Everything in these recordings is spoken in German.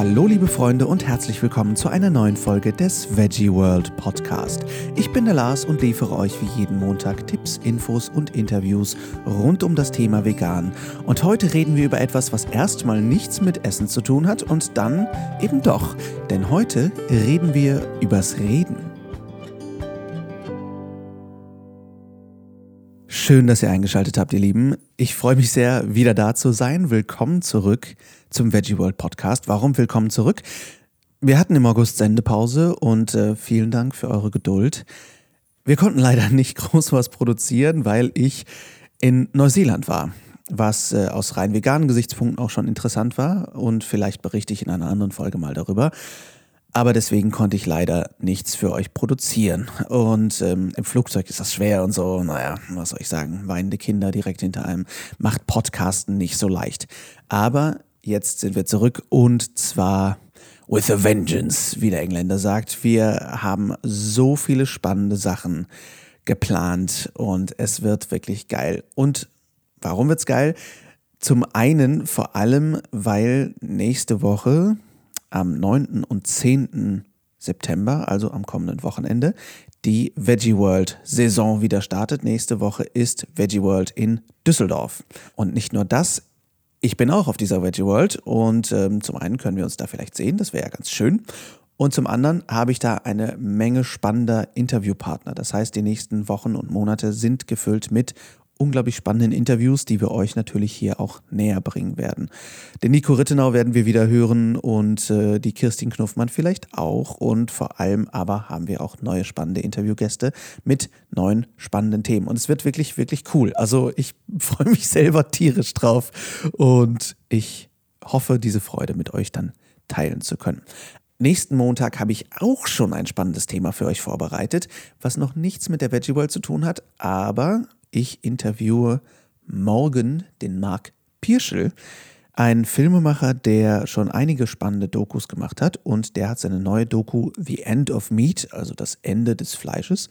Hallo liebe Freunde und herzlich willkommen zu einer neuen Folge des Veggie World Podcast. Ich bin der Lars und liefere euch wie jeden Montag Tipps, Infos und Interviews rund um das Thema Vegan. Und heute reden wir über etwas, was erstmal nichts mit Essen zu tun hat und dann eben doch. Denn heute reden wir übers Reden. Schön, dass ihr eingeschaltet habt, ihr Lieben. Ich freue mich sehr, wieder da zu sein. Willkommen zurück zum Veggie World Podcast. Warum willkommen zurück? Wir hatten im August Sendepause und äh, vielen Dank für eure Geduld. Wir konnten leider nicht groß was produzieren, weil ich in Neuseeland war, was äh, aus rein veganen Gesichtspunkten auch schon interessant war und vielleicht berichte ich in einer anderen Folge mal darüber. Aber deswegen konnte ich leider nichts für euch produzieren. Und ähm, im Flugzeug ist das schwer und so. Naja, was soll ich sagen? Weinende Kinder direkt hinter einem macht Podcasten nicht so leicht. Aber jetzt sind wir zurück und zwar with a vengeance, wie der Engländer sagt. Wir haben so viele spannende Sachen geplant und es wird wirklich geil. Und warum wird's geil? Zum einen vor allem, weil nächste Woche am 9. und 10. September, also am kommenden Wochenende, die Veggie World Saison wieder startet. Nächste Woche ist Veggie World in Düsseldorf. Und nicht nur das, ich bin auch auf dieser Veggie World und ähm, zum einen können wir uns da vielleicht sehen, das wäre ja ganz schön. Und zum anderen habe ich da eine Menge spannender Interviewpartner. Das heißt, die nächsten Wochen und Monate sind gefüllt mit unglaublich spannenden Interviews, die wir euch natürlich hier auch näher bringen werden. Den Nico Rittenau werden wir wieder hören und äh, die Kirstin Knuffmann vielleicht auch. Und vor allem aber haben wir auch neue spannende Interviewgäste mit neuen spannenden Themen. Und es wird wirklich, wirklich cool. Also ich freue mich selber tierisch drauf und ich hoffe, diese Freude mit euch dann teilen zu können. Nächsten Montag habe ich auch schon ein spannendes Thema für euch vorbereitet, was noch nichts mit der Veggie World zu tun hat, aber ich interviewe morgen den Marc Pirschel, ein Filmemacher, der schon einige spannende Dokus gemacht hat und der hat seine neue Doku The End of Meat, also das Ende des Fleisches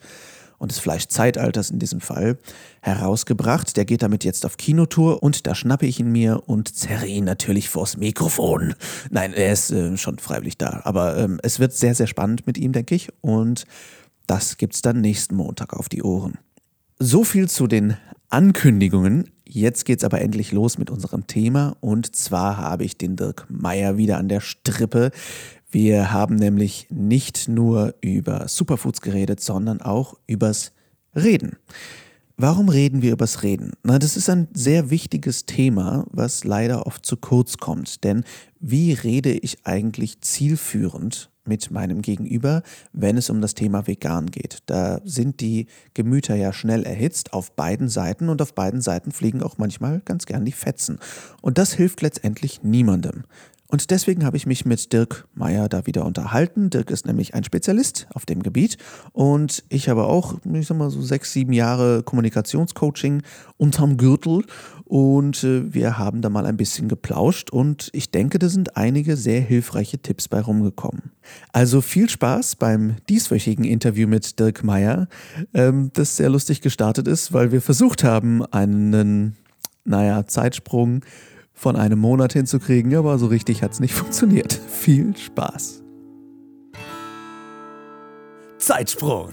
und des Fleischzeitalters in diesem Fall, herausgebracht. Der geht damit jetzt auf Kinotour und da schnappe ich ihn mir und zerre ihn natürlich vors Mikrofon. Nein, er ist äh, schon freiwillig da, aber ähm, es wird sehr, sehr spannend mit ihm, denke ich und das gibt's dann nächsten Montag auf die Ohren. So viel zu den Ankündigungen. Jetzt geht's aber endlich los mit unserem Thema und zwar habe ich den Dirk Meyer wieder an der Strippe. Wir haben nämlich nicht nur über Superfoods geredet, sondern auch übers Reden. Warum reden wir übers Reden? Na, das ist ein sehr wichtiges Thema, was leider oft zu kurz kommt. Denn wie rede ich eigentlich zielführend mit meinem Gegenüber, wenn es um das Thema vegan geht. Da sind die Gemüter ja schnell erhitzt auf beiden Seiten und auf beiden Seiten fliegen auch manchmal ganz gern die Fetzen. Und das hilft letztendlich niemandem. Und deswegen habe ich mich mit Dirk Meyer da wieder unterhalten. Dirk ist nämlich ein Spezialist auf dem Gebiet und ich habe auch, ich sag mal so sechs, sieben Jahre Kommunikationscoaching unterm Gürtel und äh, wir haben da mal ein bisschen geplauscht und ich denke, da sind einige sehr hilfreiche Tipps bei rumgekommen. Also viel Spaß beim dieswöchigen Interview mit Dirk Meyer, ähm, das sehr lustig gestartet ist, weil wir versucht haben, einen, naja, Zeitsprung von einem Monat hinzukriegen, aber so richtig hat es nicht funktioniert. Viel Spaß. Zeitsprung.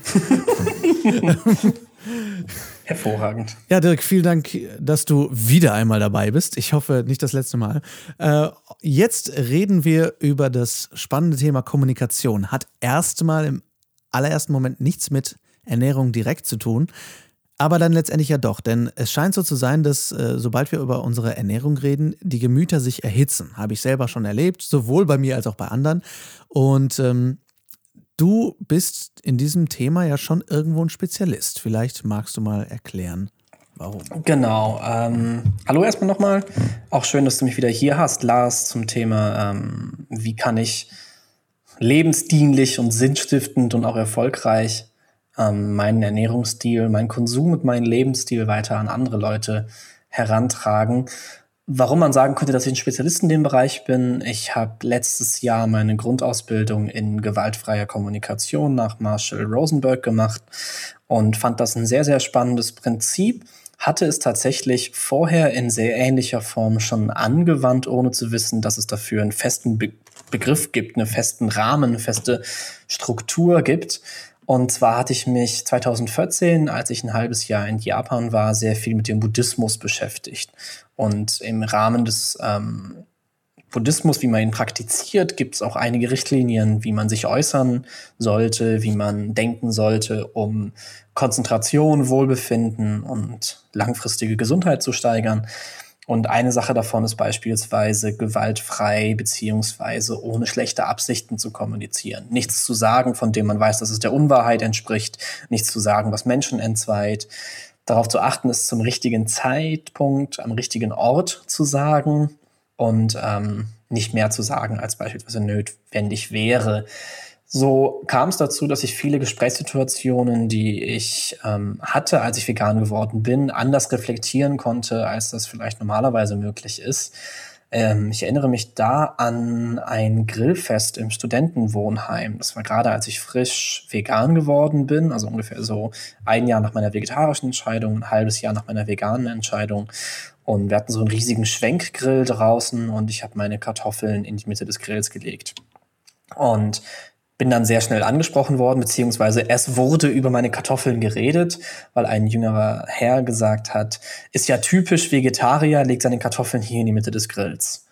Hervorragend. Ja, Dirk, vielen Dank, dass du wieder einmal dabei bist. Ich hoffe, nicht das letzte Mal. Äh, jetzt reden wir über das spannende Thema Kommunikation. Hat erstmal im allerersten Moment nichts mit Ernährung direkt zu tun. Aber dann letztendlich ja doch, denn es scheint so zu sein, dass äh, sobald wir über unsere Ernährung reden, die Gemüter sich erhitzen. Habe ich selber schon erlebt, sowohl bei mir als auch bei anderen. Und ähm, du bist in diesem Thema ja schon irgendwo ein Spezialist. Vielleicht magst du mal erklären, warum. Genau. Ähm, hallo erstmal nochmal. Auch schön, dass du mich wieder hier hast, Lars, zum Thema, ähm, wie kann ich lebensdienlich und sinnstiftend und auch erfolgreich ähm, meinen Ernährungsstil, meinen Konsum und meinen Lebensstil weiter an andere Leute herantragen. Warum man sagen könnte, dass ich ein Spezialist in dem Bereich bin, ich habe letztes Jahr meine Grundausbildung in gewaltfreier Kommunikation nach Marshall Rosenberg gemacht und fand das ein sehr, sehr spannendes Prinzip, hatte es tatsächlich vorher in sehr ähnlicher Form schon angewandt, ohne zu wissen, dass es dafür einen festen Be Begriff gibt, einen festen Rahmen, eine feste Struktur gibt. Und zwar hatte ich mich 2014, als ich ein halbes Jahr in Japan war, sehr viel mit dem Buddhismus beschäftigt. Und im Rahmen des ähm, Buddhismus, wie man ihn praktiziert, gibt es auch einige Richtlinien, wie man sich äußern sollte, wie man denken sollte, um Konzentration, Wohlbefinden und langfristige Gesundheit zu steigern. Und eine Sache davon ist beispielsweise gewaltfrei beziehungsweise ohne schlechte Absichten zu kommunizieren. Nichts zu sagen, von dem man weiß, dass es der Unwahrheit entspricht. Nichts zu sagen, was Menschen entzweit. Darauf zu achten, es zum richtigen Zeitpunkt, am richtigen Ort zu sagen und ähm, nicht mehr zu sagen, als beispielsweise notwendig wäre. So kam es dazu, dass ich viele Gesprächssituationen, die ich ähm, hatte, als ich vegan geworden bin, anders reflektieren konnte, als das vielleicht normalerweise möglich ist. Ähm, ich erinnere mich da an ein Grillfest im Studentenwohnheim. Das war gerade, als ich frisch vegan geworden bin, also ungefähr so ein Jahr nach meiner vegetarischen Entscheidung, ein halbes Jahr nach meiner veganen Entscheidung. Und wir hatten so einen riesigen Schwenkgrill draußen und ich habe meine Kartoffeln in die Mitte des Grills gelegt. Und bin dann sehr schnell angesprochen worden, beziehungsweise es wurde über meine Kartoffeln geredet, weil ein jüngerer Herr gesagt hat, ist ja typisch Vegetarier, legt seine Kartoffeln hier in die Mitte des Grills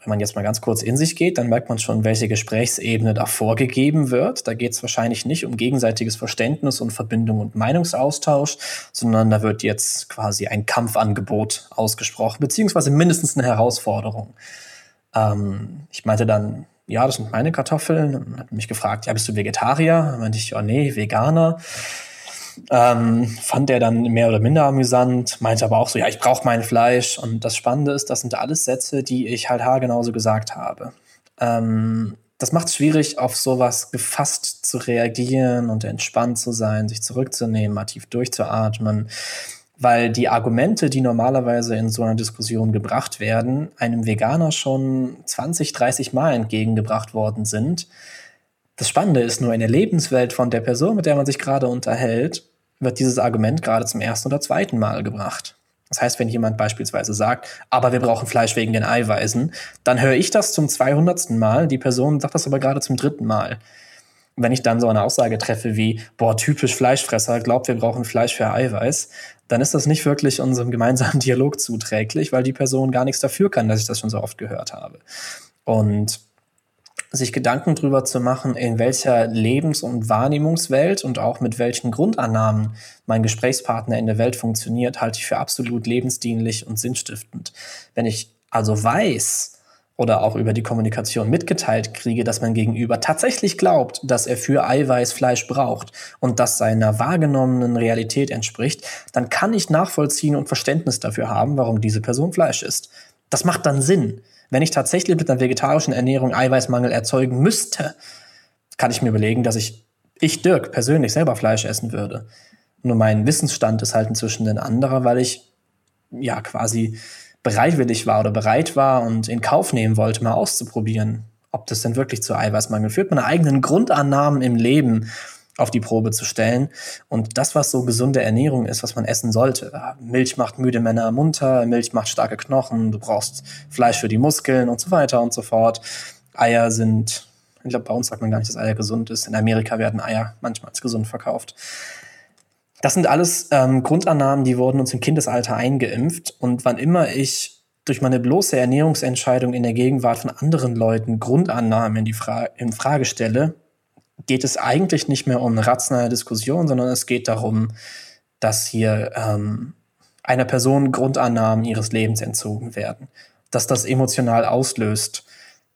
wenn man jetzt mal ganz kurz in sich geht, dann merkt man schon, welche Gesprächsebene da vorgegeben wird. Da geht es wahrscheinlich nicht um gegenseitiges Verständnis und Verbindung und Meinungsaustausch, sondern da wird jetzt quasi ein Kampfangebot ausgesprochen, beziehungsweise mindestens eine Herausforderung. Ähm, ich meinte dann, ja, das sind meine Kartoffeln. Hat mich gefragt, ja, bist du Vegetarier? Dann meinte ich, oh nee, Veganer. Ähm, fand er dann mehr oder minder amüsant, meinte aber auch so, ja, ich brauche mein Fleisch. Und das Spannende ist, das sind alles Sätze, die ich halt haargenauso gesagt habe. Ähm, das macht es schwierig, auf sowas gefasst zu reagieren und entspannt zu sein, sich zurückzunehmen, mal tief durchzuatmen, weil die Argumente, die normalerweise in so einer Diskussion gebracht werden, einem Veganer schon 20, 30 Mal entgegengebracht worden sind. Das Spannende ist nur in der Lebenswelt von der Person, mit der man sich gerade unterhält, wird dieses Argument gerade zum ersten oder zweiten Mal gebracht. Das heißt, wenn jemand beispielsweise sagt, aber wir brauchen Fleisch wegen den Eiweißen, dann höre ich das zum 200. Mal, die Person sagt das aber gerade zum dritten Mal. Wenn ich dann so eine Aussage treffe wie, boah, typisch Fleischfresser, glaubt, wir brauchen Fleisch für Eiweiß, dann ist das nicht wirklich unserem gemeinsamen Dialog zuträglich, weil die Person gar nichts dafür kann, dass ich das schon so oft gehört habe. Und sich Gedanken drüber zu machen, in welcher Lebens- und Wahrnehmungswelt und auch mit welchen Grundannahmen mein Gesprächspartner in der Welt funktioniert, halte ich für absolut lebensdienlich und sinnstiftend. Wenn ich also weiß oder auch über die Kommunikation mitgeteilt kriege, dass mein Gegenüber tatsächlich glaubt, dass er für Eiweiß Fleisch braucht und das seiner wahrgenommenen Realität entspricht, dann kann ich nachvollziehen und Verständnis dafür haben, warum diese Person Fleisch isst. Das macht dann Sinn. Wenn ich tatsächlich mit einer vegetarischen Ernährung Eiweißmangel erzeugen müsste, kann ich mir überlegen, dass ich, ich Dirk, persönlich selber Fleisch essen würde. Nur mein Wissensstand ist halt inzwischen ein anderer, weil ich ja quasi bereitwillig war oder bereit war und in Kauf nehmen wollte, mal auszuprobieren, ob das denn wirklich zu Eiweißmangel führt. Meine eigenen Grundannahmen im Leben auf die Probe zu stellen. Und das, was so gesunde Ernährung ist, was man essen sollte. Milch macht müde Männer munter, Milch macht starke Knochen, du brauchst Fleisch für die Muskeln und so weiter und so fort. Eier sind, ich glaube, bei uns sagt man gar nicht, dass Eier gesund ist. In Amerika werden Eier manchmal als gesund verkauft. Das sind alles ähm, Grundannahmen, die wurden uns im Kindesalter eingeimpft. Und wann immer ich durch meine bloße Ernährungsentscheidung in der Gegenwart von anderen Leuten Grundannahmen in, die Fra in Frage stelle, geht es eigentlich nicht mehr um eine rationale Diskussion, sondern es geht darum, dass hier ähm, einer Person Grundannahmen ihres Lebens entzogen werden. Dass das emotional auslöst,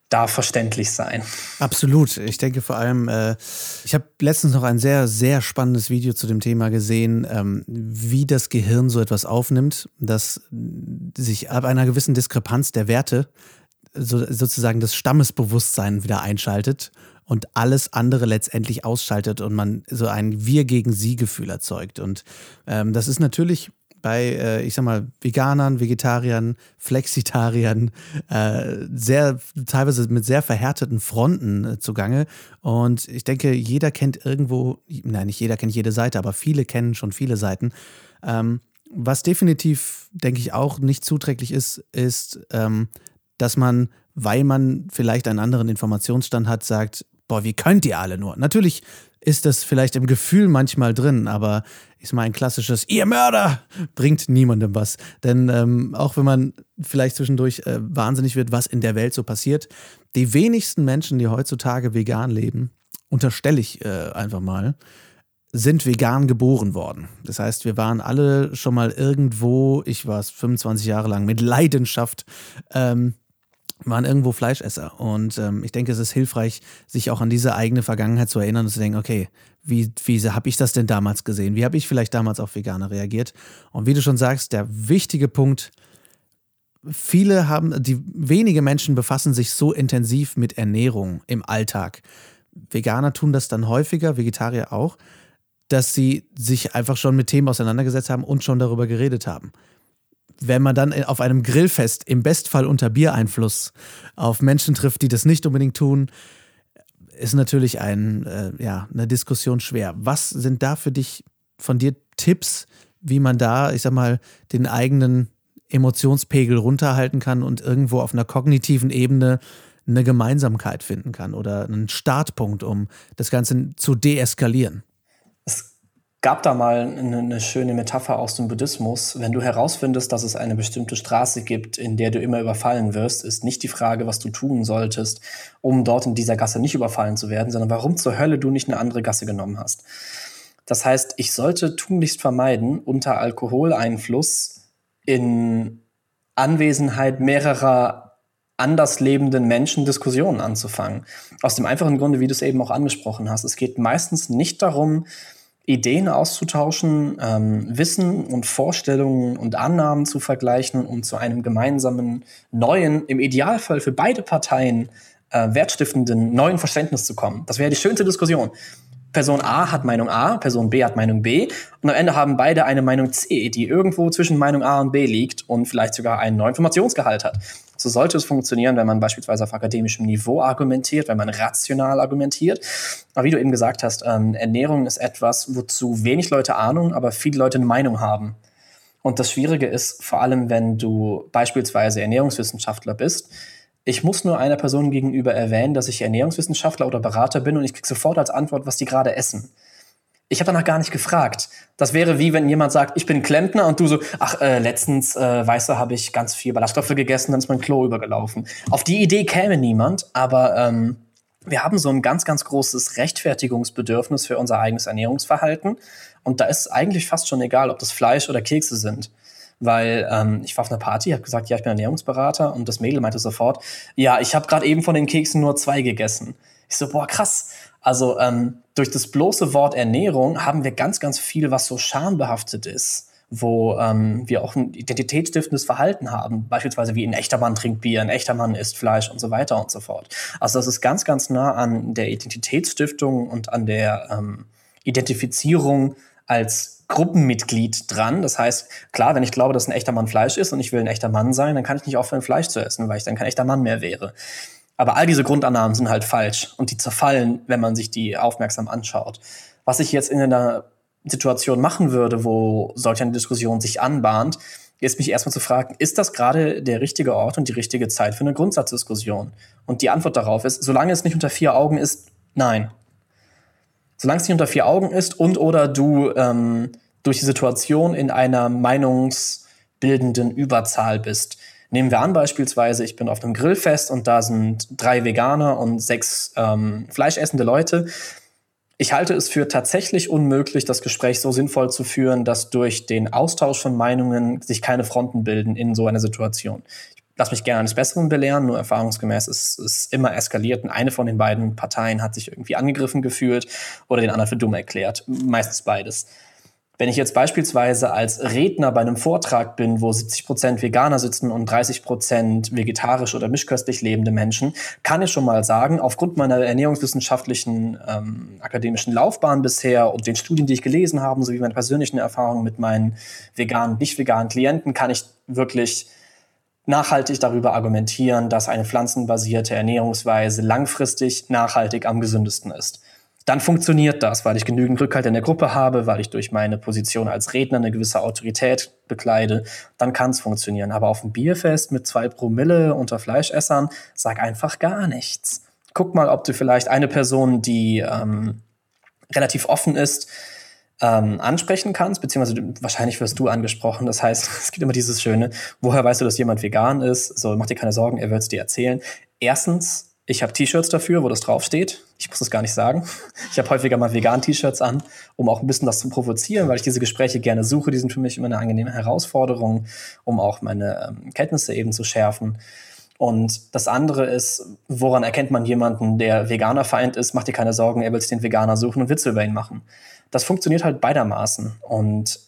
darf verständlich sein. Absolut. Ich denke vor allem, äh, ich habe letztens noch ein sehr, sehr spannendes Video zu dem Thema gesehen, ähm, wie das Gehirn so etwas aufnimmt, dass sich ab einer gewissen Diskrepanz der Werte so, sozusagen das Stammesbewusstsein wieder einschaltet und alles andere letztendlich ausschaltet und man so ein Wir gegen Sie Gefühl erzeugt. Und ähm, das ist natürlich bei, äh, ich sag mal, Veganern, Vegetariern, Flexitariern äh, sehr, teilweise mit sehr verhärteten Fronten äh, zugange. Und ich denke, jeder kennt irgendwo, nein, nicht jeder kennt jede Seite, aber viele kennen schon viele Seiten. Ähm, was definitiv, denke ich, auch nicht zuträglich ist, ist, ähm, dass man, weil man vielleicht einen anderen Informationsstand hat, sagt, boah, wie könnt ihr alle nur? Natürlich ist das vielleicht im Gefühl manchmal drin, aber ich mal, ein klassisches Ihr Mörder bringt niemandem was. Denn ähm, auch wenn man vielleicht zwischendurch äh, wahnsinnig wird, was in der Welt so passiert, die wenigsten Menschen, die heutzutage vegan leben, unterstelle ich äh, einfach mal, sind vegan geboren worden. Das heißt, wir waren alle schon mal irgendwo, ich war es 25 Jahre lang, mit Leidenschaft ähm, waren irgendwo Fleischesser. Und ähm, ich denke, es ist hilfreich, sich auch an diese eigene Vergangenheit zu erinnern und zu denken, okay, wie, wie habe ich das denn damals gesehen? Wie habe ich vielleicht damals auf Veganer reagiert? Und wie du schon sagst, der wichtige Punkt, viele haben, die wenige Menschen befassen sich so intensiv mit Ernährung im Alltag. Veganer tun das dann häufiger, Vegetarier auch, dass sie sich einfach schon mit Themen auseinandergesetzt haben und schon darüber geredet haben wenn man dann auf einem Grillfest im Bestfall unter Biereinfluss auf Menschen trifft, die das nicht unbedingt tun, ist natürlich ein, äh, ja, eine Diskussion schwer. Was sind da für dich von dir Tipps, wie man da, ich sag mal, den eigenen Emotionspegel runterhalten kann und irgendwo auf einer kognitiven Ebene eine Gemeinsamkeit finden kann oder einen Startpunkt, um das Ganze zu deeskalieren? Gab da mal eine, eine, schöne Metapher aus dem Buddhismus. Wenn du herausfindest, dass es eine bestimmte Straße gibt, in der du immer überfallen wirst, ist nicht die Frage, was du tun solltest, um dort in dieser Gasse nicht überfallen zu werden, sondern warum zur Hölle du nicht eine andere Gasse genommen hast. Das heißt, ich sollte tunlichst vermeiden, unter Alkoholeinfluss in Anwesenheit mehrerer anders lebenden Menschen Diskussionen anzufangen. Aus dem einfachen Grunde, wie du es eben auch angesprochen hast. Es geht meistens nicht darum, Ideen auszutauschen, ähm, Wissen und Vorstellungen und Annahmen zu vergleichen, um zu einem gemeinsamen neuen, im Idealfall für beide Parteien äh, wertstiftenden neuen Verständnis zu kommen. Das wäre die schönste Diskussion. Person A hat Meinung A, Person B hat Meinung B und am Ende haben beide eine Meinung C, die irgendwo zwischen Meinung A und B liegt und vielleicht sogar einen neuen Informationsgehalt hat. So sollte es funktionieren, wenn man beispielsweise auf akademischem Niveau argumentiert, wenn man rational argumentiert. Aber wie du eben gesagt hast, ähm, Ernährung ist etwas, wozu wenig Leute Ahnung, aber viele Leute eine Meinung haben. Und das Schwierige ist, vor allem wenn du beispielsweise Ernährungswissenschaftler bist, ich muss nur einer Person gegenüber erwähnen, dass ich Ernährungswissenschaftler oder Berater bin und ich kriege sofort als Antwort, was die gerade essen. Ich habe danach gar nicht gefragt. Das wäre wie wenn jemand sagt, ich bin Klempner und du so, ach, äh, letztens, äh, weißt du, habe ich ganz viel Ballaststoffe gegessen, dann ist mein Klo übergelaufen. Auf die Idee käme niemand, aber ähm, wir haben so ein ganz, ganz großes Rechtfertigungsbedürfnis für unser eigenes Ernährungsverhalten. Und da ist eigentlich fast schon egal, ob das Fleisch oder Kekse sind weil ähm, ich war auf einer Party, habe gesagt, ja, ich bin Ernährungsberater und das Mädel meinte sofort, ja, ich habe gerade eben von den Keksen nur zwei gegessen. Ich so, boah, krass. Also ähm, durch das bloße Wort Ernährung haben wir ganz, ganz viel, was so schambehaftet ist wo ähm, wir auch ein identitätsstiftendes Verhalten haben, beispielsweise wie ein echter Mann trinkt Bier, ein echter Mann isst Fleisch und so weiter und so fort. Also das ist ganz, ganz nah an der Identitätsstiftung und an der ähm, Identifizierung als Gruppenmitglied dran. Das heißt, klar, wenn ich glaube, dass ein echter Mann Fleisch ist und ich will ein echter Mann sein, dann kann ich nicht aufhören, Fleisch zu essen, weil ich dann kein echter Mann mehr wäre. Aber all diese Grundannahmen sind halt falsch und die zerfallen, wenn man sich die aufmerksam anschaut. Was ich jetzt in einer Situation machen würde, wo solch eine Diskussion sich anbahnt, ist mich erstmal zu fragen, ist das gerade der richtige Ort und die richtige Zeit für eine Grundsatzdiskussion? Und die Antwort darauf ist, solange es nicht unter vier Augen ist, nein. Solange es nicht unter vier Augen ist und oder du ähm, durch die Situation in einer meinungsbildenden Überzahl bist. Nehmen wir an beispielsweise, ich bin auf einem Grillfest und da sind drei Veganer und sechs ähm, fleischessende Leute. Ich halte es für tatsächlich unmöglich, das Gespräch so sinnvoll zu führen, dass durch den Austausch von Meinungen sich keine Fronten bilden in so einer Situation lass mich gerne eines Besseren belehren, nur erfahrungsgemäß ist es immer eskaliert und eine von den beiden Parteien hat sich irgendwie angegriffen gefühlt oder den anderen für dumm erklärt. Meistens beides. Wenn ich jetzt beispielsweise als Redner bei einem Vortrag bin, wo 70 Prozent Veganer sitzen und 30 Prozent vegetarisch oder mischköstlich lebende Menschen, kann ich schon mal sagen, aufgrund meiner ernährungswissenschaftlichen ähm, akademischen Laufbahn bisher und den Studien, die ich gelesen habe, sowie meiner persönlichen Erfahrungen mit meinen veganen, nicht veganen Klienten, kann ich wirklich nachhaltig darüber argumentieren, dass eine pflanzenbasierte Ernährungsweise langfristig nachhaltig am gesündesten ist. Dann funktioniert das, weil ich genügend Rückhalt in der Gruppe habe, weil ich durch meine Position als Redner eine gewisse Autorität bekleide, dann kann es funktionieren. Aber auf dem Bierfest mit zwei Promille unter Fleischessern, sag einfach gar nichts. Guck mal, ob du vielleicht eine Person, die ähm, relativ offen ist, ähm, ansprechen kannst, beziehungsweise wahrscheinlich wirst du angesprochen. Das heißt, es gibt immer dieses Schöne, woher weißt du, dass jemand vegan ist? So, mach dir keine Sorgen, er wird es dir erzählen. Erstens, ich habe T-Shirts dafür, wo das draufsteht. Ich muss das gar nicht sagen. Ich habe häufiger mal vegan T-Shirts an, um auch ein bisschen das zu provozieren, weil ich diese Gespräche gerne suche. Die sind für mich immer eine angenehme Herausforderung, um auch meine ähm, Kenntnisse eben zu schärfen. Und das andere ist, woran erkennt man jemanden, der Veganerfeind ist? Mach dir keine Sorgen, er will sich den Veganer suchen und Witze über ihn machen. Das funktioniert halt beidermaßen. Und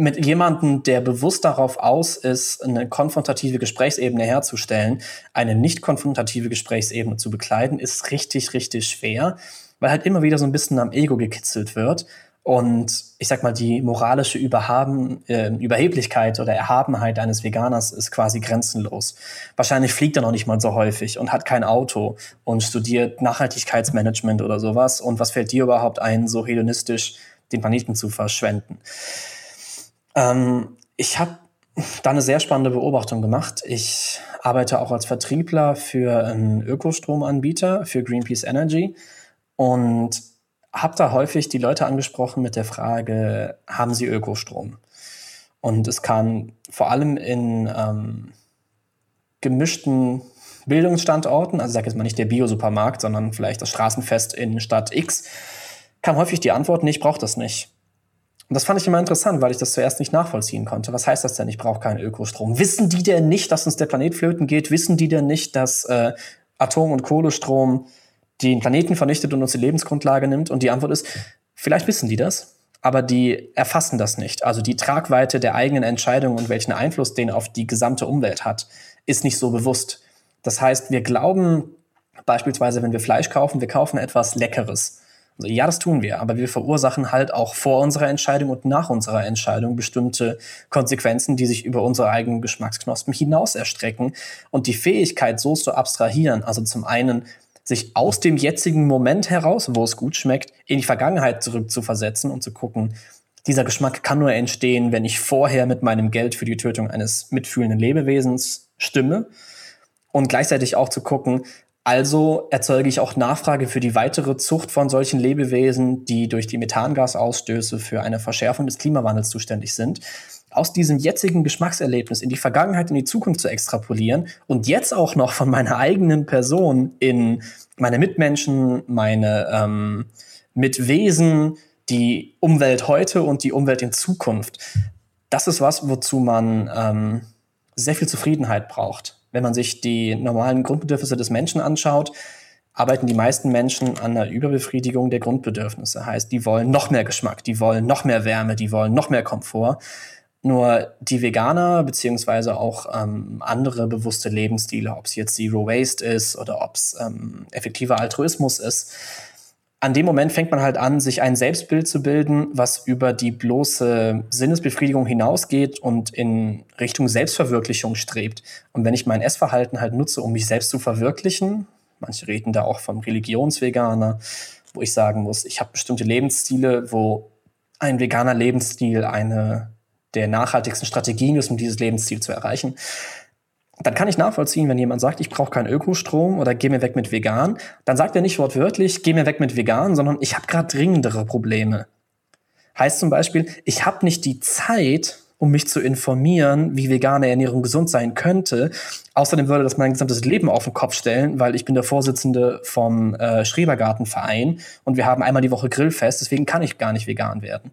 mit jemandem, der bewusst darauf aus ist, eine konfrontative Gesprächsebene herzustellen, eine nicht konfrontative Gesprächsebene zu bekleiden, ist richtig, richtig schwer, weil halt immer wieder so ein bisschen am Ego gekitzelt wird. Und ich sag mal, die moralische Überhaben, äh, Überheblichkeit oder Erhabenheit eines Veganers ist quasi grenzenlos. Wahrscheinlich fliegt er noch nicht mal so häufig und hat kein Auto und studiert Nachhaltigkeitsmanagement oder sowas. Und was fällt dir überhaupt ein, so hedonistisch den Planeten zu verschwenden? Ähm, ich habe da eine sehr spannende Beobachtung gemacht. Ich arbeite auch als Vertriebler für einen Ökostromanbieter, für Greenpeace Energy und habe da häufig die Leute angesprochen mit der Frage, haben sie Ökostrom? Und es kam vor allem in ähm, gemischten Bildungsstandorten, also sage jetzt mal nicht der Bio-Supermarkt, sondern vielleicht das Straßenfest in Stadt X, kam häufig die Antwort, nee, ich brauche das nicht. Und das fand ich immer interessant, weil ich das zuerst nicht nachvollziehen konnte. Was heißt das denn, ich brauche keinen Ökostrom? Wissen die denn nicht, dass uns der Planet flöten geht? Wissen die denn nicht, dass äh, Atom- und Kohlestrom den Planeten vernichtet und uns die Lebensgrundlage nimmt? Und die Antwort ist, vielleicht wissen die das, aber die erfassen das nicht. Also die Tragweite der eigenen Entscheidung und welchen Einfluss den auf die gesamte Umwelt hat, ist nicht so bewusst. Das heißt, wir glauben beispielsweise, wenn wir Fleisch kaufen, wir kaufen etwas Leckeres. Ja, das tun wir, aber wir verursachen halt auch vor unserer Entscheidung und nach unserer Entscheidung bestimmte Konsequenzen, die sich über unsere eigenen Geschmacksknospen hinaus erstrecken. Und die Fähigkeit, so zu abstrahieren, also zum einen sich aus dem jetzigen Moment heraus, wo es gut schmeckt, in die Vergangenheit zurückzuversetzen und zu gucken, dieser Geschmack kann nur entstehen, wenn ich vorher mit meinem Geld für die Tötung eines mitfühlenden Lebewesens stimme. Und gleichzeitig auch zu gucken, also erzeuge ich auch Nachfrage für die weitere Zucht von solchen Lebewesen, die durch die Methangasausstöße für eine Verschärfung des Klimawandels zuständig sind. Aus diesem jetzigen Geschmackserlebnis in die Vergangenheit, in die Zukunft zu extrapolieren und jetzt auch noch von meiner eigenen Person in meine Mitmenschen, meine ähm, Mitwesen, die Umwelt heute und die Umwelt in Zukunft. Das ist was, wozu man ähm, sehr viel Zufriedenheit braucht wenn man sich die normalen Grundbedürfnisse des Menschen anschaut, arbeiten die meisten Menschen an der Überbefriedigung der Grundbedürfnisse. Heißt, die wollen noch mehr Geschmack, die wollen noch mehr Wärme, die wollen noch mehr Komfort. Nur die Veganer beziehungsweise auch ähm, andere bewusste Lebensstile, ob es jetzt Zero Waste ist oder ob es ähm, effektiver Altruismus ist, an dem Moment fängt man halt an, sich ein Selbstbild zu bilden, was über die bloße Sinnesbefriedigung hinausgeht und in Richtung Selbstverwirklichung strebt. Und wenn ich mein Essverhalten halt nutze, um mich selbst zu verwirklichen, manche reden da auch vom Religionsveganer, wo ich sagen muss, ich habe bestimmte Lebensstile, wo ein veganer Lebensstil eine der nachhaltigsten Strategien ist, um dieses Lebensziel zu erreichen dann kann ich nachvollziehen, wenn jemand sagt, ich brauche keinen Ökostrom oder geh mir weg mit vegan, dann sagt er nicht wortwörtlich, geh mir weg mit vegan, sondern ich habe gerade dringendere Probleme. Heißt zum Beispiel, ich habe nicht die Zeit, um mich zu informieren, wie vegane Ernährung gesund sein könnte. Außerdem würde das mein gesamtes Leben auf den Kopf stellen, weil ich bin der Vorsitzende vom äh, Schrebergartenverein und wir haben einmal die Woche Grillfest, deswegen kann ich gar nicht vegan werden.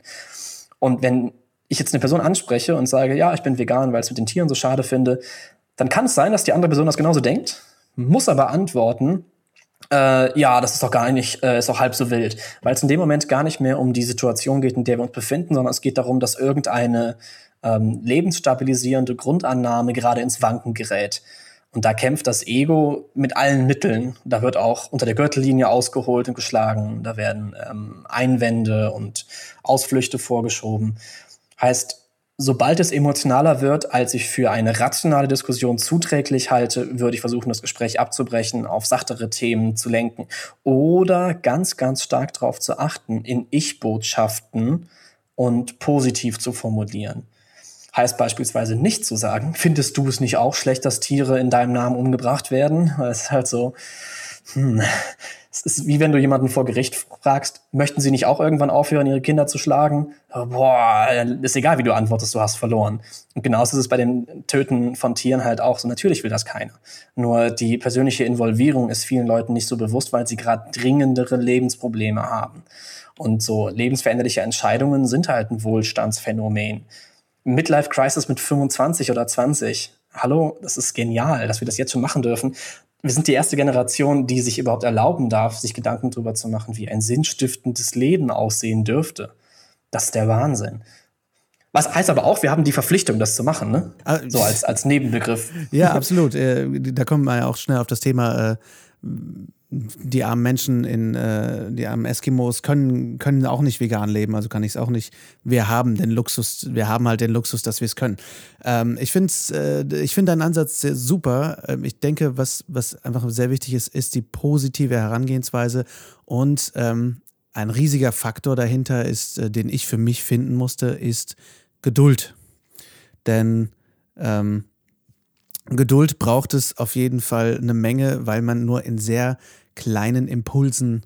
Und wenn ich jetzt eine Person anspreche und sage, ja, ich bin vegan, weil ich es mit den Tieren so schade finde, dann kann es sein, dass die andere Person das genauso denkt, muss aber antworten, äh, ja, das ist doch gar nicht, äh, ist doch halb so wild, weil es in dem Moment gar nicht mehr um die Situation geht, in der wir uns befinden, sondern es geht darum, dass irgendeine ähm, lebensstabilisierende Grundannahme gerade ins Wanken gerät. Und da kämpft das Ego mit allen Mitteln. Da wird auch unter der Gürtellinie ausgeholt und geschlagen. Da werden ähm, Einwände und Ausflüchte vorgeschoben. Heißt, sobald es emotionaler wird, als ich für eine rationale Diskussion zuträglich halte, würde ich versuchen, das Gespräch abzubrechen, auf sachtere Themen zu lenken oder ganz, ganz stark darauf zu achten, in Ich-Botschaften und positiv zu formulieren. Heißt beispielsweise nicht zu sagen, findest du es nicht auch schlecht, dass Tiere in deinem Namen umgebracht werden? Das ist halt so, hm, es ist wie wenn du jemanden vor Gericht fragst, möchten sie nicht auch irgendwann aufhören, ihre Kinder zu schlagen? Boah, ist egal, wie du antwortest, du hast verloren. Und genauso ist es bei den Töten von Tieren halt auch so. Natürlich will das keiner. Nur die persönliche Involvierung ist vielen Leuten nicht so bewusst, weil sie gerade dringendere Lebensprobleme haben. Und so lebensveränderliche Entscheidungen sind halt ein Wohlstandsphänomen. Midlife Crisis mit 25 oder 20. Hallo, das ist genial, dass wir das jetzt schon machen dürfen wir sind die erste Generation, die sich überhaupt erlauben darf, sich Gedanken darüber zu machen, wie ein sinnstiftendes Leben aussehen dürfte. Das ist der Wahnsinn. Was heißt aber auch, wir haben die Verpflichtung, das zu machen, ne? Ah, so als, als Nebenbegriff. Ja, absolut. Äh, da kommen wir ja auch schnell auf das Thema äh, die armen Menschen in, äh, die armen Eskimos können, können auch nicht vegan leben, also kann ich es auch nicht. Wir haben den Luxus, wir haben halt den Luxus, dass wir es können. Ähm, ich finde äh, ich find deinen Ansatz sehr super. Ähm, ich denke, was, was einfach sehr wichtig ist, ist die positive Herangehensweise und ähm, ein riesiger Faktor dahinter ist, äh, den ich für mich finden musste, ist Geduld. Denn ähm, Geduld braucht es auf jeden Fall eine Menge, weil man nur in sehr kleinen Impulsen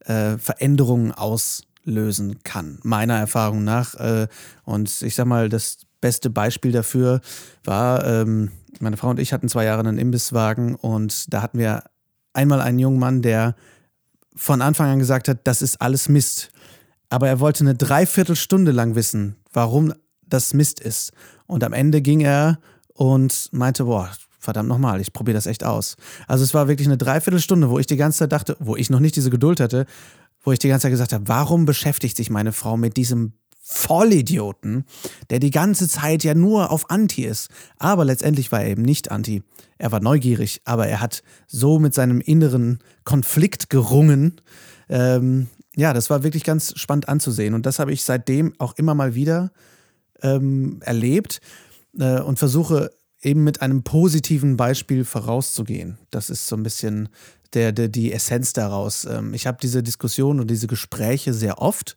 äh, Veränderungen auslösen kann, meiner Erfahrung nach. Äh, und ich sag mal, das beste Beispiel dafür war, ähm, meine Frau und ich hatten zwei Jahre einen Imbisswagen und da hatten wir einmal einen jungen Mann, der von Anfang an gesagt hat, das ist alles Mist. Aber er wollte eine Dreiviertelstunde lang wissen, warum das Mist ist. Und am Ende ging er und meinte, boah, verdammt nochmal, ich probiere das echt aus. Also es war wirklich eine Dreiviertelstunde, wo ich die ganze Zeit dachte, wo ich noch nicht diese Geduld hatte, wo ich die ganze Zeit gesagt habe, warum beschäftigt sich meine Frau mit diesem Vollidioten, der die ganze Zeit ja nur auf Anti ist. Aber letztendlich war er eben nicht Anti. Er war neugierig, aber er hat so mit seinem inneren Konflikt gerungen. Ähm, ja, das war wirklich ganz spannend anzusehen. Und das habe ich seitdem auch immer mal wieder ähm, erlebt äh, und versuche eben mit einem positiven Beispiel vorauszugehen. Das ist so ein bisschen der, der die Essenz daraus. Ähm, ich habe diese Diskussion und diese Gespräche sehr oft,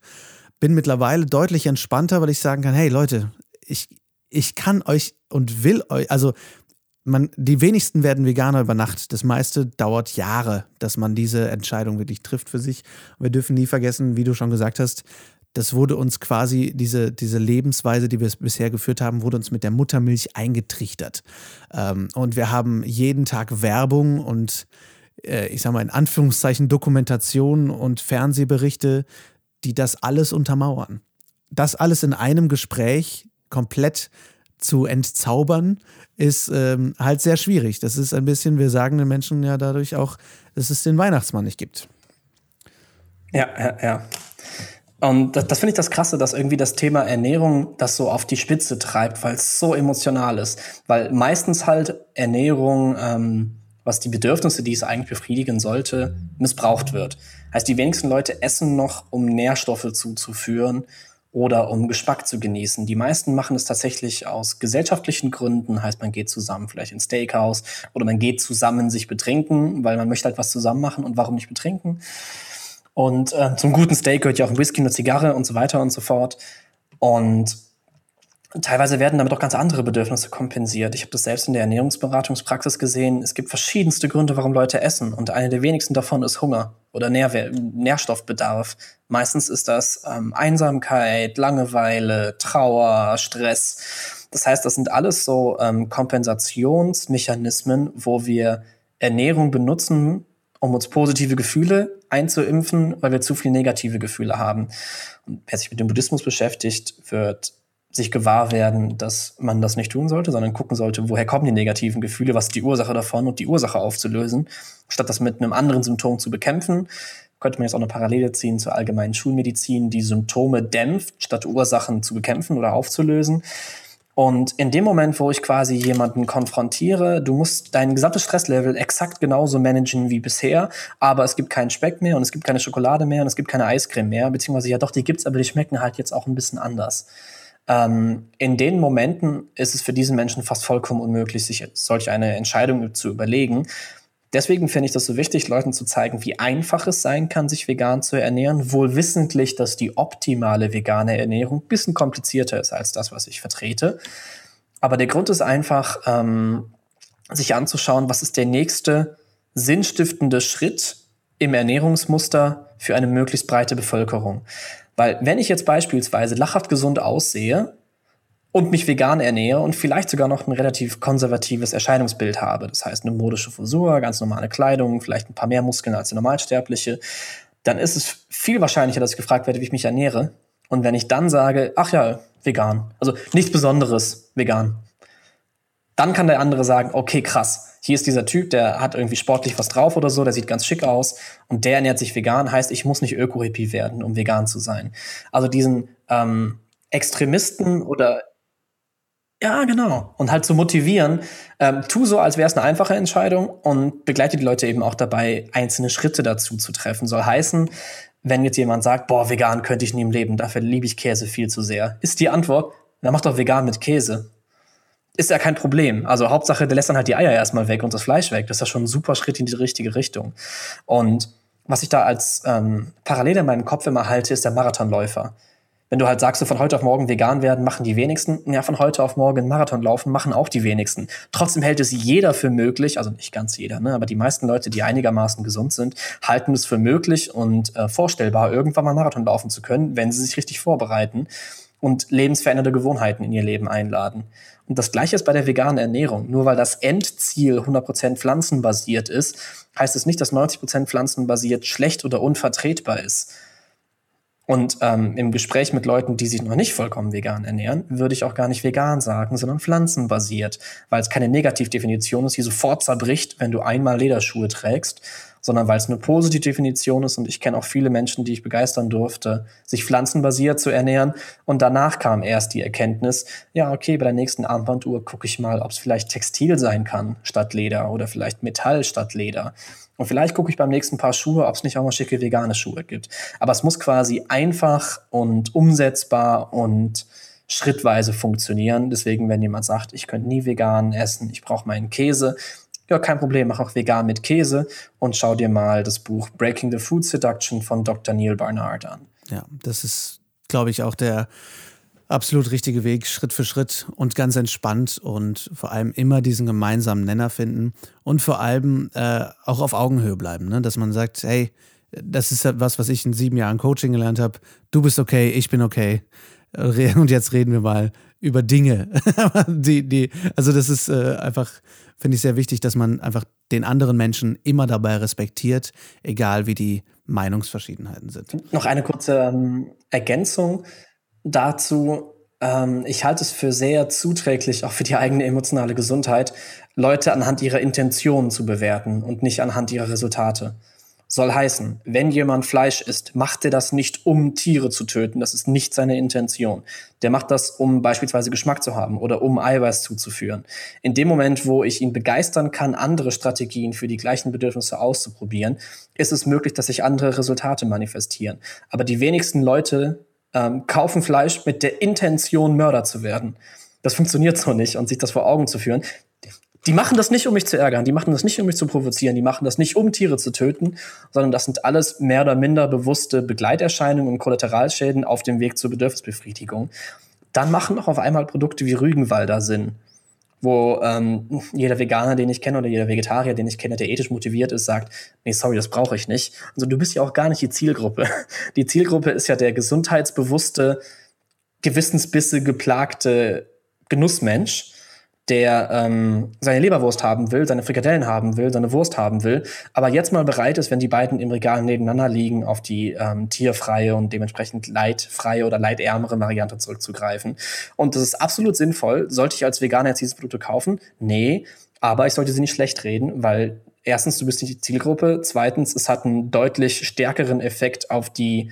bin mittlerweile deutlich entspannter, weil ich sagen kann, hey Leute, ich, ich kann euch und will euch, also man, die wenigsten werden Veganer über Nacht. Das meiste dauert Jahre, dass man diese Entscheidung wirklich trifft für sich. wir dürfen nie vergessen, wie du schon gesagt hast, das wurde uns quasi, diese, diese Lebensweise, die wir bisher geführt haben, wurde uns mit der Muttermilch eingetrichtert. Ähm, und wir haben jeden Tag Werbung und äh, ich sag mal in Anführungszeichen Dokumentation und Fernsehberichte, die das alles untermauern. Das alles in einem Gespräch komplett zu entzaubern, ist ähm, halt sehr schwierig. Das ist ein bisschen, wir sagen den Menschen ja dadurch auch, dass es den Weihnachtsmann nicht gibt. Ja, ja, ja. Und das, das finde ich das Krasse, dass irgendwie das Thema Ernährung das so auf die Spitze treibt, weil es so emotional ist. Weil meistens halt Ernährung, ähm, was die Bedürfnisse, die es eigentlich befriedigen sollte, missbraucht wird. Heißt, die wenigsten Leute essen noch, um Nährstoffe zuzuführen oder um Geschmack zu genießen. Die meisten machen es tatsächlich aus gesellschaftlichen Gründen, heißt man geht zusammen vielleicht ins Steakhouse oder man geht zusammen sich betrinken, weil man möchte halt was zusammen machen und warum nicht betrinken? Und äh, zum guten Steak gehört ja auch ein Whisky, eine Zigarre und so weiter und so fort. Und teilweise werden damit auch ganz andere Bedürfnisse kompensiert. Ich habe das selbst in der Ernährungsberatungspraxis gesehen. Es gibt verschiedenste Gründe, warum Leute essen. Und eine der wenigsten davon ist Hunger oder Nährwe Nährstoffbedarf. Meistens ist das ähm, Einsamkeit, Langeweile, Trauer, Stress. Das heißt, das sind alles so ähm, Kompensationsmechanismen, wo wir Ernährung benutzen, um uns positive Gefühle einzuimpfen, weil wir zu viele negative Gefühle haben. Und wer sich mit dem Buddhismus beschäftigt, wird sich gewahr werden, dass man das nicht tun sollte, sondern gucken sollte, woher kommen die negativen Gefühle, was ist die Ursache davon und die Ursache aufzulösen, statt das mit einem anderen Symptom zu bekämpfen. Könnte man jetzt auch eine Parallele ziehen zur allgemeinen Schulmedizin, die Symptome dämpft, statt Ursachen zu bekämpfen oder aufzulösen. Und in dem Moment, wo ich quasi jemanden konfrontiere, du musst dein gesamtes Stresslevel exakt genauso managen wie bisher, aber es gibt keinen Speck mehr und es gibt keine Schokolade mehr und es gibt keine Eiscreme mehr, beziehungsweise ja doch, die gibt's, aber die schmecken halt jetzt auch ein bisschen anders. Ähm, in den Momenten ist es für diesen Menschen fast vollkommen unmöglich, sich solch eine Entscheidung zu überlegen. Deswegen finde ich das so wichtig, Leuten zu zeigen, wie einfach es sein kann, sich vegan zu ernähren, wohl wissentlich, dass die optimale vegane Ernährung ein bisschen komplizierter ist als das, was ich vertrete. Aber der Grund ist einfach, ähm, sich anzuschauen, was ist der nächste sinnstiftende Schritt im Ernährungsmuster für eine möglichst breite Bevölkerung. Weil wenn ich jetzt beispielsweise lachhaft gesund aussehe und mich vegan ernähre und vielleicht sogar noch ein relativ konservatives Erscheinungsbild habe, das heißt eine modische Frisur, ganz normale Kleidung, vielleicht ein paar mehr Muskeln als der Normalsterbliche, dann ist es viel wahrscheinlicher, dass ich gefragt werde, wie ich mich ernähre. Und wenn ich dann sage, ach ja, vegan, also nichts Besonderes, vegan, dann kann der andere sagen, okay, krass, hier ist dieser Typ, der hat irgendwie sportlich was drauf oder so, der sieht ganz schick aus und der ernährt sich vegan, heißt, ich muss nicht Öko-Hippie werden, um vegan zu sein. Also diesen ähm, Extremisten oder ja, genau. Und halt zu motivieren, ähm, tu so, als wäre es eine einfache Entscheidung und begleite die Leute eben auch dabei, einzelne Schritte dazu zu treffen. Soll heißen, wenn jetzt jemand sagt, boah, vegan könnte ich nie im Leben, dafür liebe ich Käse viel zu sehr, ist die Antwort, dann mach doch vegan mit Käse ist ja kein Problem. Also Hauptsache, der lässt dann halt die Eier erstmal weg und das Fleisch weg. Das ist ja schon ein super Schritt in die richtige Richtung. Und was ich da als ähm, Parallele in meinem Kopf immer halte, ist der Marathonläufer. Wenn du halt sagst, du von heute auf morgen vegan werden, machen die wenigsten. Ja, von heute auf morgen Marathon laufen, machen auch die wenigsten. Trotzdem hält es jeder für möglich, also nicht ganz jeder, ne, aber die meisten Leute, die einigermaßen gesund sind, halten es für möglich und äh, vorstellbar, irgendwann mal Marathon laufen zu können, wenn sie sich richtig vorbereiten und lebensverändernde Gewohnheiten in ihr Leben einladen. Und das Gleiche ist bei der veganen Ernährung. Nur weil das Endziel 100% pflanzenbasiert ist, heißt es nicht, dass 90% pflanzenbasiert schlecht oder unvertretbar ist. Und ähm, im Gespräch mit Leuten, die sich noch nicht vollkommen vegan ernähren, würde ich auch gar nicht vegan sagen, sondern pflanzenbasiert, weil es keine Negativdefinition ist, die sofort zerbricht, wenn du einmal Lederschuhe trägst, sondern weil es eine positive Definition ist und ich kenne auch viele Menschen, die ich begeistern durfte, sich pflanzenbasiert zu ernähren. Und danach kam erst die Erkenntnis, ja, okay, bei der nächsten Armbanduhr gucke ich mal, ob es vielleicht Textil sein kann statt Leder oder vielleicht Metall statt Leder. Und vielleicht gucke ich beim nächsten Paar Schuhe, ob es nicht auch mal schicke vegane Schuhe gibt. Aber es muss quasi einfach und umsetzbar und schrittweise funktionieren. Deswegen, wenn jemand sagt, ich könnte nie vegan essen, ich brauche meinen Käse, ja, kein Problem, mach auch vegan mit Käse und schau dir mal das Buch Breaking the Food Seduction von Dr. Neil Barnard an. Ja, das ist, glaube ich, auch der absolut richtige Weg, Schritt für Schritt und ganz entspannt und vor allem immer diesen gemeinsamen Nenner finden und vor allem äh, auch auf Augenhöhe bleiben, ne? dass man sagt, hey, das ist was, was ich in sieben Jahren Coaching gelernt habe. Du bist okay, ich bin okay. Und jetzt reden wir mal über Dinge. die, die, also das ist äh, einfach finde ich sehr wichtig, dass man einfach den anderen Menschen immer dabei respektiert, egal wie die Meinungsverschiedenheiten sind. Noch eine kurze ähm, Ergänzung dazu. Ähm, ich halte es für sehr zuträglich, auch für die eigene emotionale Gesundheit, Leute anhand ihrer Intentionen zu bewerten und nicht anhand ihrer Resultate. Soll heißen, wenn jemand Fleisch isst, macht er das nicht, um Tiere zu töten. Das ist nicht seine Intention. Der macht das, um beispielsweise Geschmack zu haben oder um Eiweiß zuzuführen. In dem Moment, wo ich ihn begeistern kann, andere Strategien für die gleichen Bedürfnisse auszuprobieren, ist es möglich, dass sich andere Resultate manifestieren. Aber die wenigsten Leute ähm, kaufen Fleisch mit der Intention, Mörder zu werden. Das funktioniert so nicht und sich das vor Augen zu führen. Die machen das nicht, um mich zu ärgern, die machen das nicht, um mich zu provozieren, die machen das nicht, um Tiere zu töten, sondern das sind alles mehr oder minder bewusste Begleiterscheinungen und Kollateralschäden auf dem Weg zur Bedürfnisbefriedigung. Dann machen auch auf einmal Produkte wie Rügenwalder Sinn, wo ähm, jeder Veganer, den ich kenne oder jeder Vegetarier, den ich kenne, der ethisch motiviert ist, sagt, nee, sorry, das brauche ich nicht. Also du bist ja auch gar nicht die Zielgruppe. Die Zielgruppe ist ja der gesundheitsbewusste, gewissensbisse geplagte Genussmensch der ähm, seine Leberwurst haben will, seine Frikadellen haben will, seine Wurst haben will, aber jetzt mal bereit ist, wenn die beiden im Regal nebeneinander liegen, auf die ähm, tierfreie und dementsprechend leidfreie oder leidärmere Variante zurückzugreifen. Und das ist absolut sinnvoll. Sollte ich als Veganer jetzt diese Produkte kaufen? Nee, aber ich sollte sie nicht schlecht reden, weil erstens, du bist nicht die Zielgruppe, zweitens, es hat einen deutlich stärkeren Effekt auf die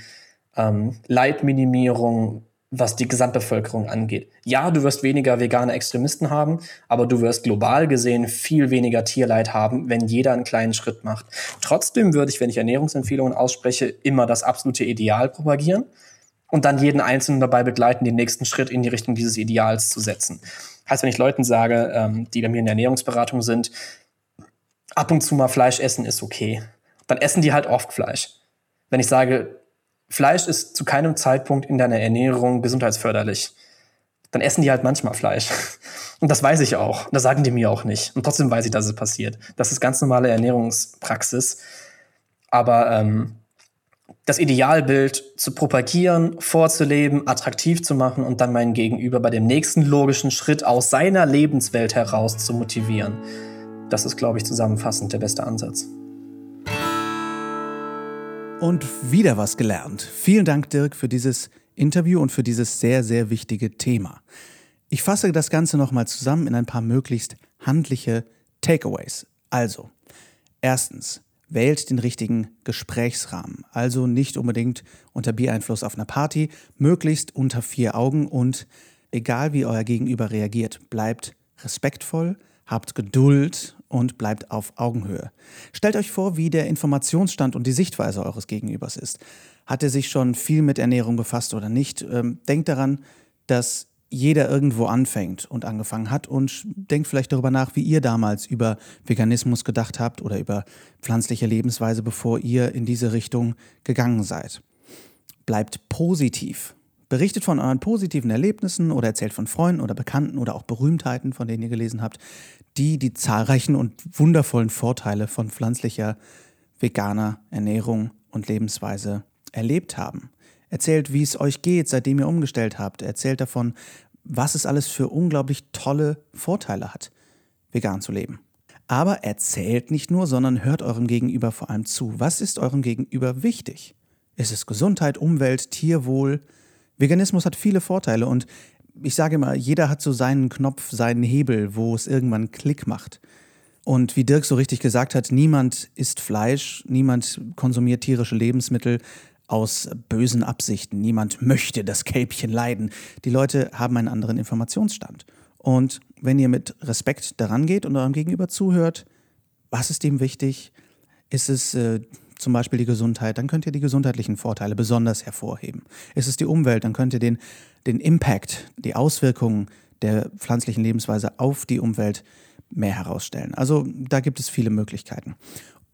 ähm, Leidminimierung was die Gesamtbevölkerung angeht. Ja, du wirst weniger vegane Extremisten haben, aber du wirst global gesehen viel weniger Tierleid haben, wenn jeder einen kleinen Schritt macht. Trotzdem würde ich, wenn ich Ernährungsempfehlungen ausspreche, immer das absolute Ideal propagieren und dann jeden Einzelnen dabei begleiten, den nächsten Schritt in die Richtung dieses Ideals zu setzen. Heißt, wenn ich Leuten sage, ähm, die bei mir in der Ernährungsberatung sind, ab und zu mal Fleisch essen ist okay, dann essen die halt oft Fleisch. Wenn ich sage, Fleisch ist zu keinem Zeitpunkt in deiner Ernährung gesundheitsförderlich, dann essen die halt manchmal Fleisch. Und das weiß ich auch. Das sagen die mir auch nicht. Und trotzdem weiß ich, dass es passiert. Das ist ganz normale Ernährungspraxis. Aber ähm, das Idealbild zu propagieren, vorzuleben, attraktiv zu machen und dann meinen Gegenüber bei dem nächsten logischen Schritt aus seiner Lebenswelt heraus zu motivieren. Das ist, glaube ich, zusammenfassend der beste Ansatz. Und wieder was gelernt. Vielen Dank, Dirk, für dieses Interview und für dieses sehr, sehr wichtige Thema. Ich fasse das Ganze nochmal zusammen in ein paar möglichst handliche Takeaways. Also, erstens, wählt den richtigen Gesprächsrahmen. Also nicht unbedingt unter Biereinfluss auf einer Party, möglichst unter vier Augen und egal wie euer Gegenüber reagiert, bleibt respektvoll, habt Geduld und bleibt auf Augenhöhe. Stellt euch vor, wie der Informationsstand und die Sichtweise eures Gegenübers ist. Hat er sich schon viel mit Ernährung befasst oder nicht? Ähm, denkt daran, dass jeder irgendwo anfängt und angefangen hat und denkt vielleicht darüber nach, wie ihr damals über Veganismus gedacht habt oder über pflanzliche Lebensweise, bevor ihr in diese Richtung gegangen seid. Bleibt positiv. Berichtet von euren positiven Erlebnissen oder erzählt von Freunden oder Bekannten oder auch Berühmtheiten, von denen ihr gelesen habt, die die zahlreichen und wundervollen Vorteile von pflanzlicher, veganer Ernährung und Lebensweise erlebt haben. Erzählt, wie es euch geht, seitdem ihr umgestellt habt. Erzählt davon, was es alles für unglaublich tolle Vorteile hat, vegan zu leben. Aber erzählt nicht nur, sondern hört eurem Gegenüber vor allem zu. Was ist eurem Gegenüber wichtig? Ist es Gesundheit, Umwelt, Tierwohl? Veganismus hat viele Vorteile und ich sage immer, jeder hat so seinen Knopf, seinen Hebel, wo es irgendwann Klick macht. Und wie Dirk so richtig gesagt hat, niemand isst Fleisch, niemand konsumiert tierische Lebensmittel, aus bösen Absichten. Niemand möchte das Kälbchen leiden. Die Leute haben einen anderen Informationsstand. Und wenn ihr mit Respekt daran geht und eurem Gegenüber zuhört, was ist ihm wichtig? Ist es äh, zum Beispiel die Gesundheit, dann könnt ihr die gesundheitlichen Vorteile besonders hervorheben. Ist es die Umwelt, dann könnt ihr den, den Impact, die Auswirkungen der pflanzlichen Lebensweise auf die Umwelt mehr herausstellen. Also da gibt es viele Möglichkeiten.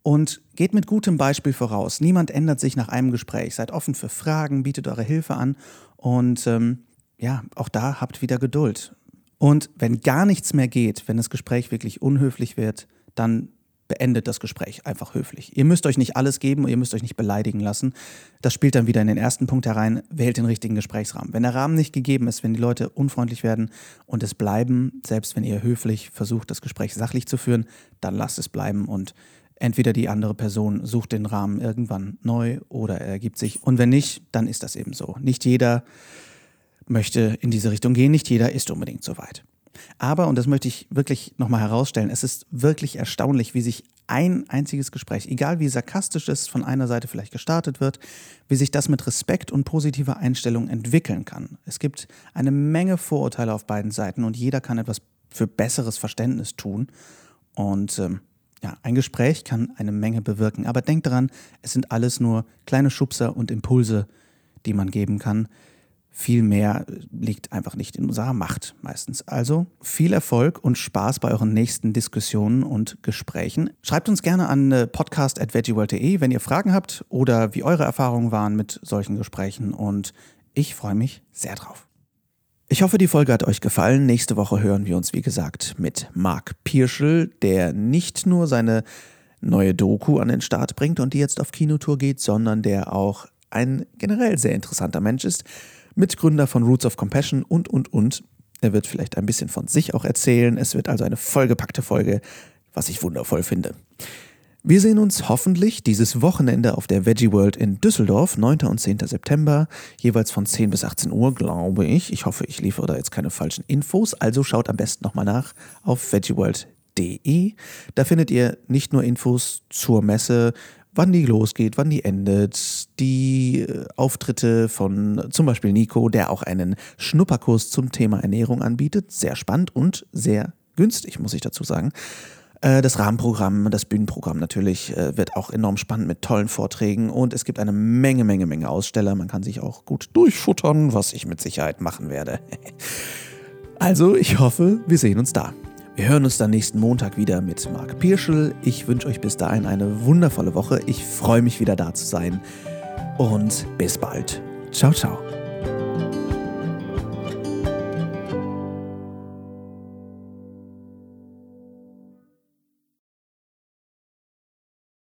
Und geht mit gutem Beispiel voraus. Niemand ändert sich nach einem Gespräch. Seid offen für Fragen, bietet eure Hilfe an und ähm, ja, auch da habt wieder Geduld. Und wenn gar nichts mehr geht, wenn das Gespräch wirklich unhöflich wird, dann beendet das Gespräch einfach höflich. Ihr müsst euch nicht alles geben, ihr müsst euch nicht beleidigen lassen. Das spielt dann wieder in den ersten Punkt herein, wählt den richtigen Gesprächsrahmen. Wenn der Rahmen nicht gegeben ist, wenn die Leute unfreundlich werden und es bleiben, selbst wenn ihr höflich versucht, das Gespräch sachlich zu führen, dann lasst es bleiben und entweder die andere Person sucht den Rahmen irgendwann neu oder er ergibt sich. Und wenn nicht, dann ist das eben so. Nicht jeder möchte in diese Richtung gehen, nicht jeder ist unbedingt so weit. Aber, und das möchte ich wirklich nochmal herausstellen, es ist wirklich erstaunlich, wie sich ein einziges Gespräch, egal wie sarkastisch es von einer Seite vielleicht gestartet wird, wie sich das mit Respekt und positiver Einstellung entwickeln kann. Es gibt eine Menge Vorurteile auf beiden Seiten und jeder kann etwas für besseres Verständnis tun. Und ähm, ja, ein Gespräch kann eine Menge bewirken, aber denkt daran, es sind alles nur kleine Schubser und Impulse, die man geben kann. Viel mehr liegt einfach nicht in unserer Macht meistens. Also viel Erfolg und Spaß bei euren nächsten Diskussionen und Gesprächen. Schreibt uns gerne an äh, podcast.veggieworld.de, wenn ihr Fragen habt oder wie eure Erfahrungen waren mit solchen Gesprächen. Und ich freue mich sehr drauf. Ich hoffe, die Folge hat euch gefallen. Nächste Woche hören wir uns, wie gesagt, mit Marc Pirschel, der nicht nur seine neue Doku an den Start bringt und die jetzt auf Kinotour geht, sondern der auch ein generell sehr interessanter Mensch ist, Mitgründer von Roots of Compassion und, und, und. Er wird vielleicht ein bisschen von sich auch erzählen. Es wird also eine vollgepackte Folge, was ich wundervoll finde. Wir sehen uns hoffentlich dieses Wochenende auf der Veggie World in Düsseldorf, 9. und 10. September, jeweils von 10 bis 18 Uhr, glaube ich. Ich hoffe, ich liefere da jetzt keine falschen Infos, also schaut am besten nochmal nach auf veggieworld.de. Da findet ihr nicht nur Infos zur Messe, wann die losgeht, wann die endet, die äh, Auftritte von zum Beispiel Nico, der auch einen Schnupperkurs zum Thema Ernährung anbietet. Sehr spannend und sehr günstig, muss ich dazu sagen. Äh, das Rahmenprogramm, das Bühnenprogramm natürlich äh, wird auch enorm spannend mit tollen Vorträgen und es gibt eine Menge, Menge, Menge Aussteller. Man kann sich auch gut durchfuttern, was ich mit Sicherheit machen werde. Also, ich hoffe, wir sehen uns da. Wir hören uns dann nächsten Montag wieder mit Marc Pirschel. Ich wünsche euch bis dahin eine wundervolle Woche. Ich freue mich wieder da zu sein. Und bis bald. Ciao, ciao.